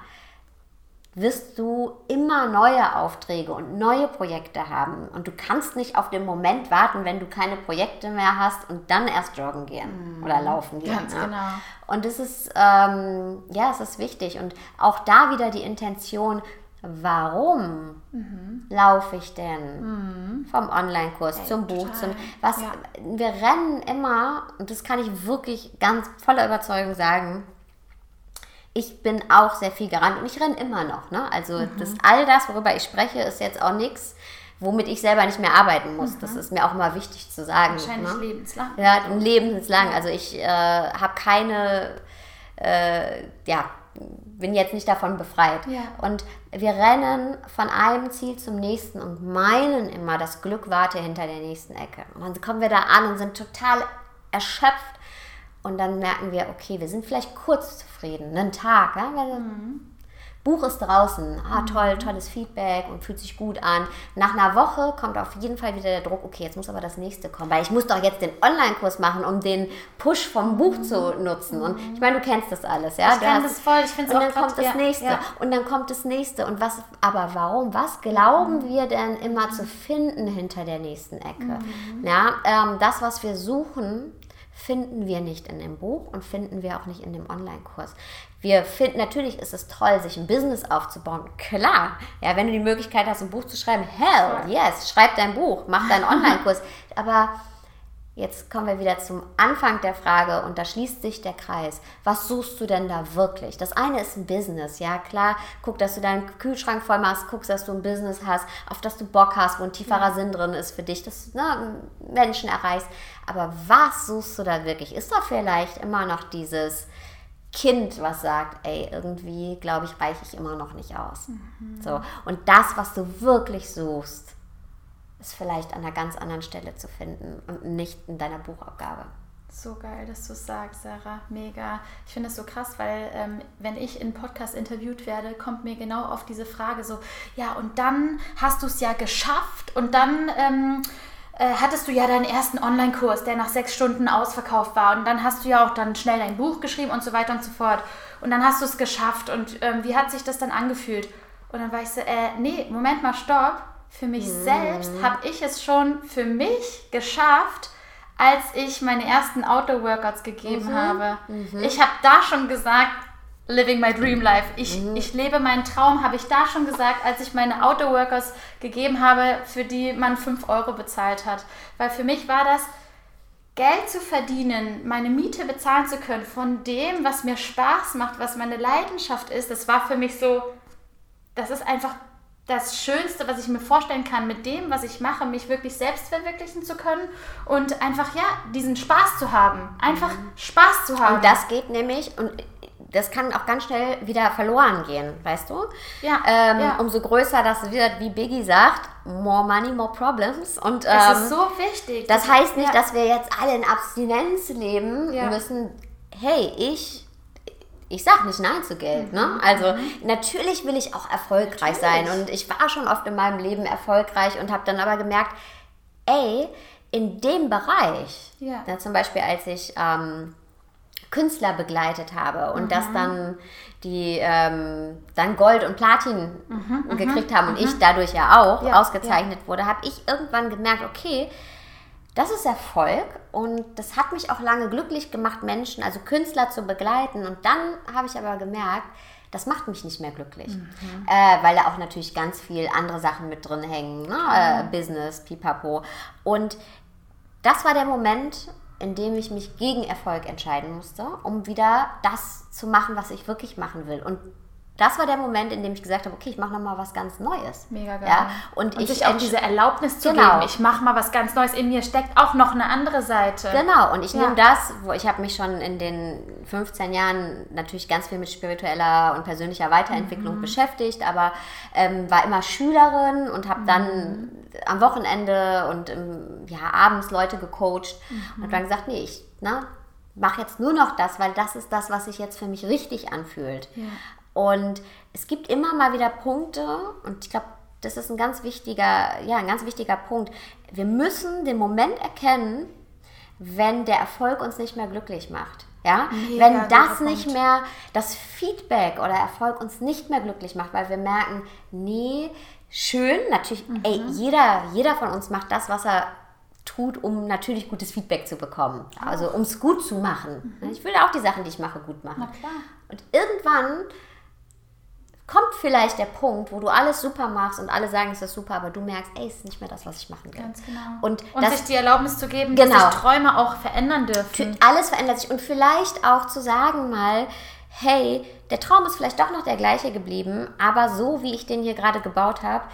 wirst du immer neue Aufträge und neue Projekte haben. Und du kannst nicht auf den Moment warten, wenn du keine Projekte mehr hast und dann erst joggen gehen mhm. oder laufen gehen. Ganz ja. genau. Und es ist, ähm, ja, es ist wichtig. Und auch da wieder die Intention, warum mhm. laufe ich denn mhm. vom Online-Kurs ja, zum Buch, zum was ja. wir rennen immer, und das kann ich wirklich ganz voller Überzeugung sagen, ich bin auch sehr viel gerannt und ich renne immer noch. Ne? Also mhm. das, all das, worüber ich spreche, ist jetzt auch nichts, womit ich selber nicht mehr arbeiten muss. Mhm. Das ist mir auch immer wichtig zu sagen. Wahrscheinlich ne? lebenslang. Ja, lebenslang. Also ich äh, habe keine, äh, ja, bin jetzt nicht davon befreit. Ja. Und wir rennen von einem Ziel zum nächsten und meinen immer, das Glück warte hinter der nächsten Ecke. Und dann kommen wir da an und sind total erschöpft und dann merken wir, okay, wir sind vielleicht kurz zufrieden, einen Tag. Ja? Mhm. Buch ist draußen, ah mhm. toll, tolles Feedback und fühlt sich gut an. Nach einer Woche kommt auf jeden Fall wieder der Druck, okay, jetzt muss aber das nächste kommen, weil ich muss doch jetzt den Online-Kurs machen, um den Push vom Buch mhm. zu nutzen. Und ich meine, du kennst das alles, ja? Ich kenne das voll, ich finde es Und dann kommt das nächste ja. und dann kommt das nächste. Und was, aber warum? Was glauben mhm. wir denn immer zu finden hinter der nächsten Ecke? Mhm. Ja, ähm, das, was wir suchen, finden wir nicht in dem Buch und finden wir auch nicht in dem Online-Kurs. Wir finden, natürlich ist es toll, sich ein Business aufzubauen. Klar, ja, wenn du die Möglichkeit hast, ein Buch zu schreiben, hell, yes, schreib dein Buch, mach deinen Online-Kurs. Aber Jetzt kommen wir wieder zum Anfang der Frage und da schließt sich der Kreis. Was suchst du denn da wirklich? Das eine ist ein Business, ja klar. Guck, dass du deinen Kühlschrank voll machst, guckst, dass du ein Business hast, auf das du Bock hast, wo ein tieferer ja. Sinn drin ist für dich, dass du ne, Menschen erreichst. Aber was suchst du da wirklich? Ist da vielleicht immer noch dieses Kind, was sagt, ey, irgendwie glaube ich, reiche ich immer noch nicht aus. Mhm. So. Und das, was du wirklich suchst, ist vielleicht an einer ganz anderen Stelle zu finden und nicht in deiner Buchaufgabe. So geil, dass du es sagst, Sarah. Mega. Ich finde es so krass, weil ähm, wenn ich in Podcast interviewt werde, kommt mir genau auf diese Frage so, ja, und dann hast du es ja geschafft und dann ähm, äh, hattest du ja deinen ersten Online-Kurs, der nach sechs Stunden ausverkauft war und dann hast du ja auch dann schnell dein Buch geschrieben und so weiter und so fort. Und dann hast du es geschafft und ähm, wie hat sich das dann angefühlt? Und dann war ich so, äh, nee, Moment mal, stopp für mich mhm. selbst habe ich es schon für mich geschafft, als ich meine ersten Outdoor-Workouts gegeben mhm. habe. Mhm. Ich habe da schon gesagt, living my dream life. Ich, mhm. ich lebe meinen Traum, habe ich da schon gesagt, als ich meine Outdoor-Workouts gegeben habe, für die man 5 Euro bezahlt hat. Weil für mich war das, Geld zu verdienen, meine Miete bezahlen zu können von dem, was mir Spaß macht, was meine Leidenschaft ist, das war für mich so, das ist einfach das Schönste, was ich mir vorstellen kann, mit dem, was ich mache, mich wirklich selbst verwirklichen zu können und einfach, ja, diesen Spaß zu haben. Einfach mhm. Spaß zu haben. Und das geht nämlich, und das kann auch ganz schnell wieder verloren gehen, weißt du? Ja, ähm, ja. Umso größer das wird, wie Biggie sagt, more money, more problems. Und, ähm, das ist so wichtig. Das heißt nicht, ja. dass wir jetzt alle in Abstinenz leben ja. müssen. Hey, ich ich sage nicht Nein zu Geld. Ne? Mhm. Also natürlich will ich auch erfolgreich natürlich. sein und ich war schon oft in meinem Leben erfolgreich und habe dann aber gemerkt, ey, in dem Bereich, ja. Ja, zum Beispiel als ich ähm, Künstler begleitet habe und mhm. dass dann die ähm, dann Gold und Platin mhm, mhm gekriegt haben und mhm. ich dadurch ja auch ja, ausgezeichnet wurde, habe ich irgendwann gemerkt, okay, das ist Erfolg und das hat mich auch lange glücklich gemacht, Menschen, also Künstler zu begleiten. Und dann habe ich aber gemerkt, das macht mich nicht mehr glücklich, mhm. äh, weil da auch natürlich ganz viel andere Sachen mit drin hängen, ne? äh, Business, Pipapo. Und das war der Moment, in dem ich mich gegen Erfolg entscheiden musste, um wieder das zu machen, was ich wirklich machen will. Und das war der Moment, in dem ich gesagt habe, okay, ich mache nochmal was ganz Neues. Mega geil. Ja? Und, Und, ich sich auch diese Erlaubnis zu Genau. geben, ich mache mal was ganz Neues. In mir steckt auch noch eine andere Seite. Genau, und ich Ja. nehme das, wo ich habe mich schon in den 15 Jahren natürlich ganz viel mit spiritueller und persönlicher Weiterentwicklung Mhm. beschäftigt, aber ähm, war immer Schülerin und habe dann Mhm. am Wochenende und ähm, ja, abends Leute gecoacht Mhm. und dann gesagt, nee, ich ne, mache jetzt nur noch das, weil das ist das, was sich jetzt für mich richtig anfühlt. Ja. Und es gibt immer mal wieder Punkte, und ich glaube, das ist ein ganz wichtiger, ja, ein ganz wichtiger Punkt. Wir müssen den Moment erkennen, wenn der Erfolg uns nicht mehr glücklich macht. Ja? Mega wenn das nicht Punkt. mehr, das Feedback oder Erfolg uns nicht mehr glücklich macht, weil wir merken, nee, schön, natürlich, Mhm. ey, jeder, jeder von uns macht das, was er tut, um natürlich gutes Feedback zu bekommen. Also um es gut zu machen. Ich will auch die Sachen, die ich mache, gut machen. Mhm. Und irgendwann kommt vielleicht der Punkt, wo du alles super machst und alle sagen, es ist super, aber du merkst, ey, es ist nicht mehr das, was ich machen will. Ganz genau. Und, Und das sich die Erlaubnis zu geben, Genau. dass sich Träume auch verändern dürfen. alles verändert sich und vielleicht auch zu sagen mal, hey, der Traum ist vielleicht doch noch der gleiche geblieben, aber so wie ich den hier gerade gebaut habe,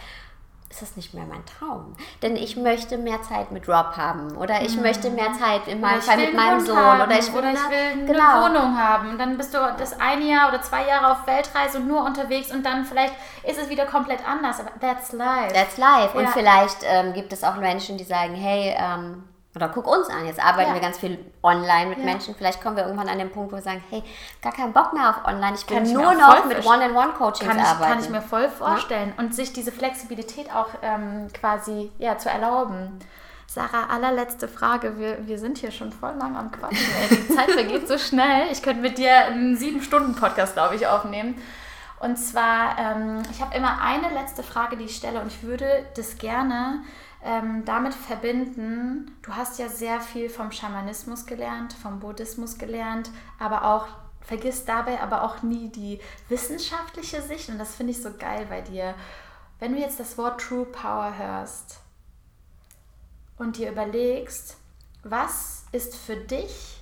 ist das nicht mehr mein Traum. Denn ich möchte mehr Zeit mit Rob haben oder ich möchte mehr Zeit in meinem Mhm. Fall mit meinem Sohn haben, oder ich will, oder ich will eine genau. Wohnung haben. Und dann bist du das eine Jahr oder zwei Jahre auf Weltreise und nur unterwegs und dann vielleicht ist es wieder komplett anders. Aber that's life. That's life. Und Ja. vielleicht ähm, gibt es auch Menschen, die sagen, hey, ähm, oder guck uns an, jetzt arbeiten Ja. wir ganz viel online mit Ja. Menschen. Vielleicht kommen wir irgendwann an den Punkt, wo wir sagen, hey, gar keinen Bock mehr auf online. Ich will nur noch mit. One-on-One-Coachings ich, arbeiten. kann ich mir voll vorstellen. Und sich diese Flexibilität auch ähm, quasi ja, zu erlauben. Sarah, allerletzte Frage. Wir, wir sind hier schon voll lang am Quatschen. Die Zeit vergeht so schnell. Ich könnte mit dir einen sieben-Stunden-Podcast, glaube ich, aufnehmen. Und zwar, ähm, ich habe immer eine letzte Frage, die ich stelle und ich würde das gerne ähm, damit verbinden. Du hast ja sehr viel vom Schamanismus gelernt, vom Buddhismus gelernt, aber auch, vergiss dabei aber auch nie die wissenschaftliche Sicht und das finde ich so geil bei dir. Wenn du jetzt das Wort True Power hörst und dir überlegst, was ist für dich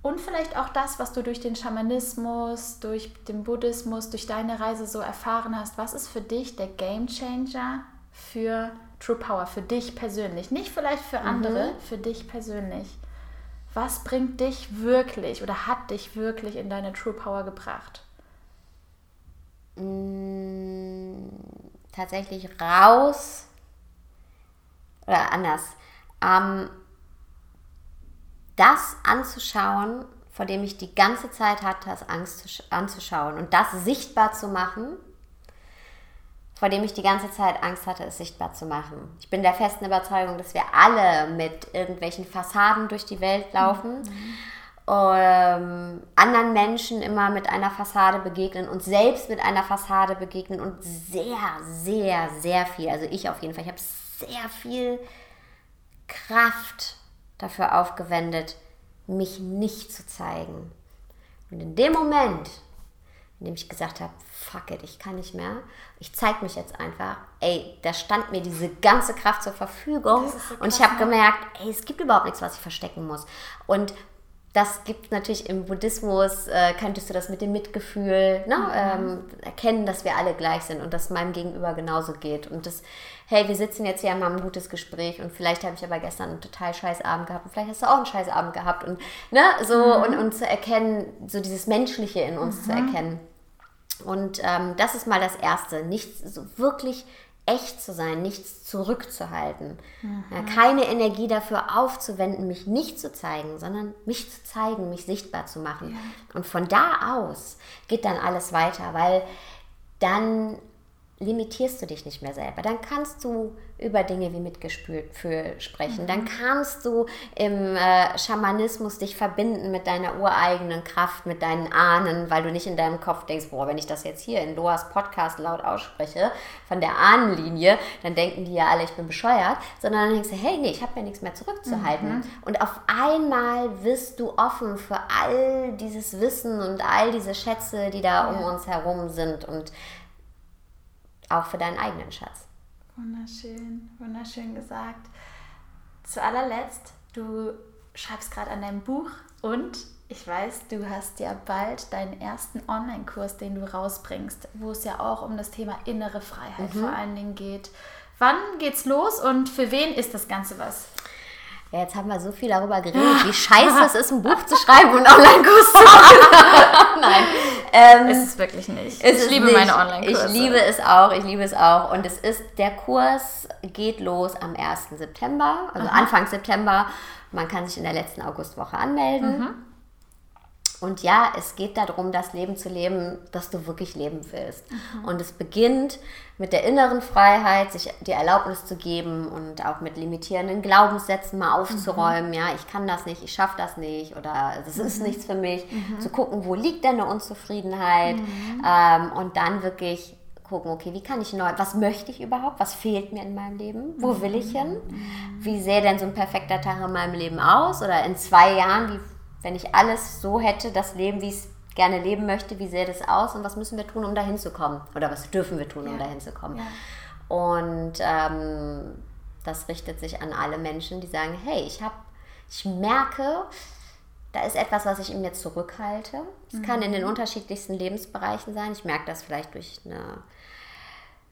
und vielleicht auch das, was du durch den Schamanismus, durch den Buddhismus, durch deine Reise so erfahren hast, was ist für dich der Game Changer für True Power, für dich persönlich? Nicht vielleicht für andere, für dich persönlich. Was bringt dich wirklich oder hat dich wirklich in deine True Power gebracht? Mm, tatsächlich raus oder anders. Ähm, das anzuschauen, vor dem ich die ganze Zeit hatte, das Angst zu sch- anzuschauen und das sichtbar zu machen, vor dem ich die ganze Zeit Angst hatte, es sichtbar zu machen. Ich bin der festen Überzeugung, dass wir alle mit irgendwelchen Fassaden durch die Welt laufen, ähm, anderen Menschen immer mit einer Fassade begegnen, uns selbst mit einer Fassade begegnen und sehr, sehr, sehr viel, also ich auf jeden Fall, ich habe sehr viel Kraft dafür aufgewendet, mich nicht zu zeigen. Und in dem Moment, in dem ich gesagt habe, fuck it, ich kann nicht mehr, ich zeige mich jetzt einfach, ey, da stand mir diese ganze Kraft zur Verfügung so und ich habe ne? gemerkt, ey, es gibt überhaupt nichts, was ich verstecken muss. Und das gibt natürlich im Buddhismus, äh, könntest du das mit dem Mitgefühl ne, ähm, erkennen, dass wir alle gleich sind und dass meinem Gegenüber genauso geht. Und das, hey, wir sitzen jetzt hier, haben ein gutes Gespräch und vielleicht habe ich aber gestern einen total scheiß Abend gehabt und vielleicht hast du auch einen scheiß Abend gehabt und ne, so und, und zu erkennen, so dieses Menschliche in uns zu erkennen. Und ähm, das ist mal das Erste, nicht so wirklich echt zu sein, nichts zurückzuhalten. Ja, keine Energie dafür aufzuwenden, mich nicht zu zeigen, sondern mich zu zeigen, mich sichtbar zu machen. Und von da aus geht dann alles weiter, weil dann limitierst du dich nicht mehr selber. Dann kannst du über Dinge wie Mitgefühl sprechen. Dann kannst du im äh, Schamanismus dich verbinden mit deiner ureigenen Kraft, mit deinen Ahnen, weil du nicht in deinem Kopf denkst, boah, wenn ich das jetzt hier in Loas Podcast laut ausspreche, von der Ahnenlinie, dann denken die ja alle, ich bin bescheuert, sondern dann denkst du, hey, nee, ich habe ja nichts mehr zurückzuhalten. Und auf einmal wirst du offen für all dieses Wissen und all diese Schätze, die da um uns herum sind und auch für deinen eigenen Schatz. Wunderschön, wunderschön gesagt. Zu allerletzt, du schreibst gerade an deinem Buch und Ich weiß, du hast ja bald deinen ersten Online-Kurs, den du rausbringst, wo es ja auch um das Thema innere Freiheit mhm. vor allen Dingen geht. Wann geht's los und für wen ist das Ganze was? Ja, jetzt haben wir so viel darüber geredet, wie scheiße es ist, ein Buch zu schreiben und einen Online-Kurs zu machen. Nein. Ähm, ist es wirklich nicht. Ich liebe nicht. meine Online-Kurse. Ich liebe es auch, ich liebe es auch. Und es ist, der Kurs geht los am 1. September, also Aha. Anfang September. Man kann sich in der letzten Augustwoche anmelden. Mhm. Und ja, es geht darum, das Leben zu leben, das du wirklich leben willst. Mhm. Und es beginnt mit der inneren Freiheit, sich die Erlaubnis zu geben und auch mit limitierenden Glaubenssätzen mal aufzuräumen. Mhm. Ja, ich kann das nicht, ich schaffe das nicht oder es ist mhm. nichts für mich. Mhm. Zu gucken, wo liegt denn eine Unzufriedenheit mhm. ähm, und dann wirklich gucken, okay, wie kann ich neu, was möchte ich überhaupt, was fehlt mir in meinem Leben, wo will ich hin, mhm. wie sähe denn so ein perfekter Tag in meinem Leben aus oder in zwei Jahren, wie wenn ich alles so hätte, das Leben, wie ich es gerne leben möchte, wie sähe das aus und was müssen wir tun, um dahin zu kommen? Oder was dürfen wir tun, um ja. dahin zu kommen? Ja. Und ähm, das richtet sich an alle Menschen, die sagen, hey, ich habe, ich merke, da ist etwas, was ich in mir zurückhalte. Es mhm. kann in den unterschiedlichsten Lebensbereichen sein. Ich merke das vielleicht durch eine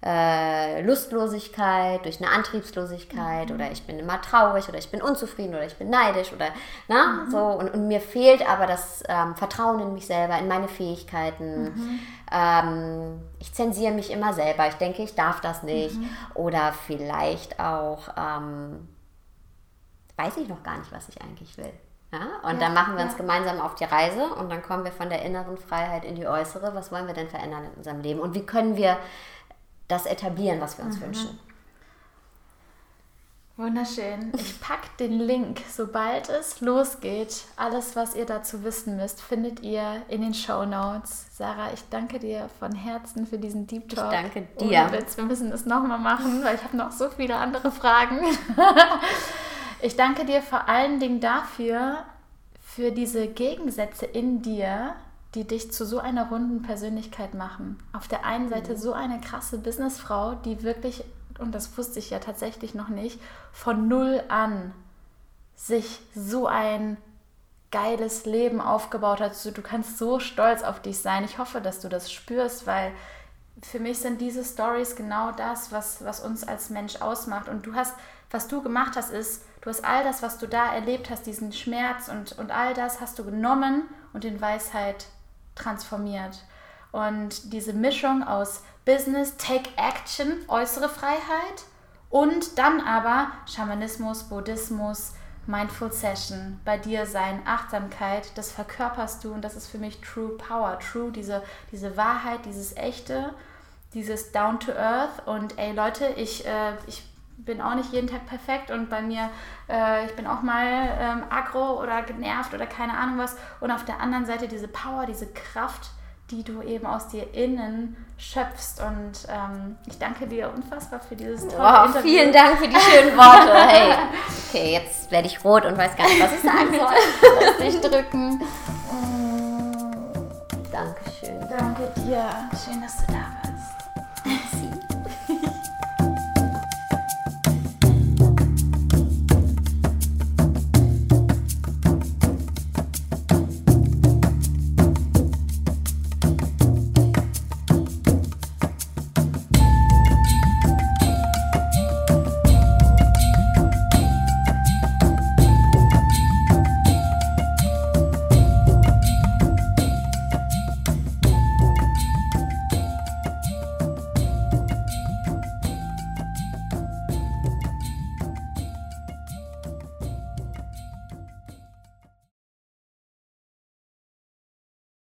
äh, Lustlosigkeit, durch eine Antriebslosigkeit mhm. oder ich bin immer traurig oder ich bin unzufrieden oder ich bin neidisch oder na, mhm. so und, und, mir fehlt aber das ähm, Vertrauen in mich selber, in meine Fähigkeiten. Mhm. Ähm, ich zensiere mich immer selber, ich denke, ich darf das nicht mhm. oder vielleicht auch ähm, weiß ich noch gar nicht, was ich eigentlich will. Ja, und ja, dann machen wir uns gemeinsam auf die Reise und dann kommen wir von der inneren Freiheit in die äußere. Was wollen wir denn verändern in unserem Leben? Und wie können wir das etablieren, was wir uns mhm. wünschen. Wunderschön. Ich packe den Link, sobald es losgeht. Alles, was ihr dazu wissen müsst, findet ihr in den Show Notes. Sarah, ich danke dir von Herzen für diesen Deep Talk. Ich danke dir. Ohne Witz, wir müssen das nochmal machen, weil ich habe noch so viele andere Fragen. ich danke dir vor allen Dingen dafür, für diese Gegensätze in dir, die dich zu so einer runden Persönlichkeit machen. Auf der einen Seite mhm. so eine krasse Businessfrau, die wirklich, und das wusste ich ja tatsächlich noch nicht, von null an sich so ein geiles Leben aufgebaut hat. Du kannst so stolz auf dich sein. Ich hoffe, dass du das spürst, weil für mich sind diese Stories genau das, was, was uns als Mensch ausmacht. Und du hast, was du gemacht hast, ist, du hast all das, was du da erlebt hast, diesen Schmerz und, und all das hast du genommen und in Weisheit transformiert. Und diese Mischung aus Business, Take Action, äußere Freiheit und dann aber Schamanismus, Buddhismus, Mindful Session, bei dir sein, Achtsamkeit, das verkörperst du und das ist für mich True Power, True, diese, diese Wahrheit, dieses Echte, dieses Down to Earth und ey Leute, ich, äh, ich bin auch nicht jeden Tag perfekt und bei mir, äh, ich bin auch mal ähm, aggro oder genervt oder keine Ahnung was. Und auf der anderen Seite diese Power, diese Kraft, die du eben aus dir innen schöpfst. Und ähm, ich danke dir unfassbar für dieses tolle wow, Interview. Vielen Dank für die schönen Worte. Hey, okay, jetzt werde ich rot und weiß gar nicht, was ich sagen soll. Lass dich drücken. Dankeschön. Danke dir. Schön, dass du da warst.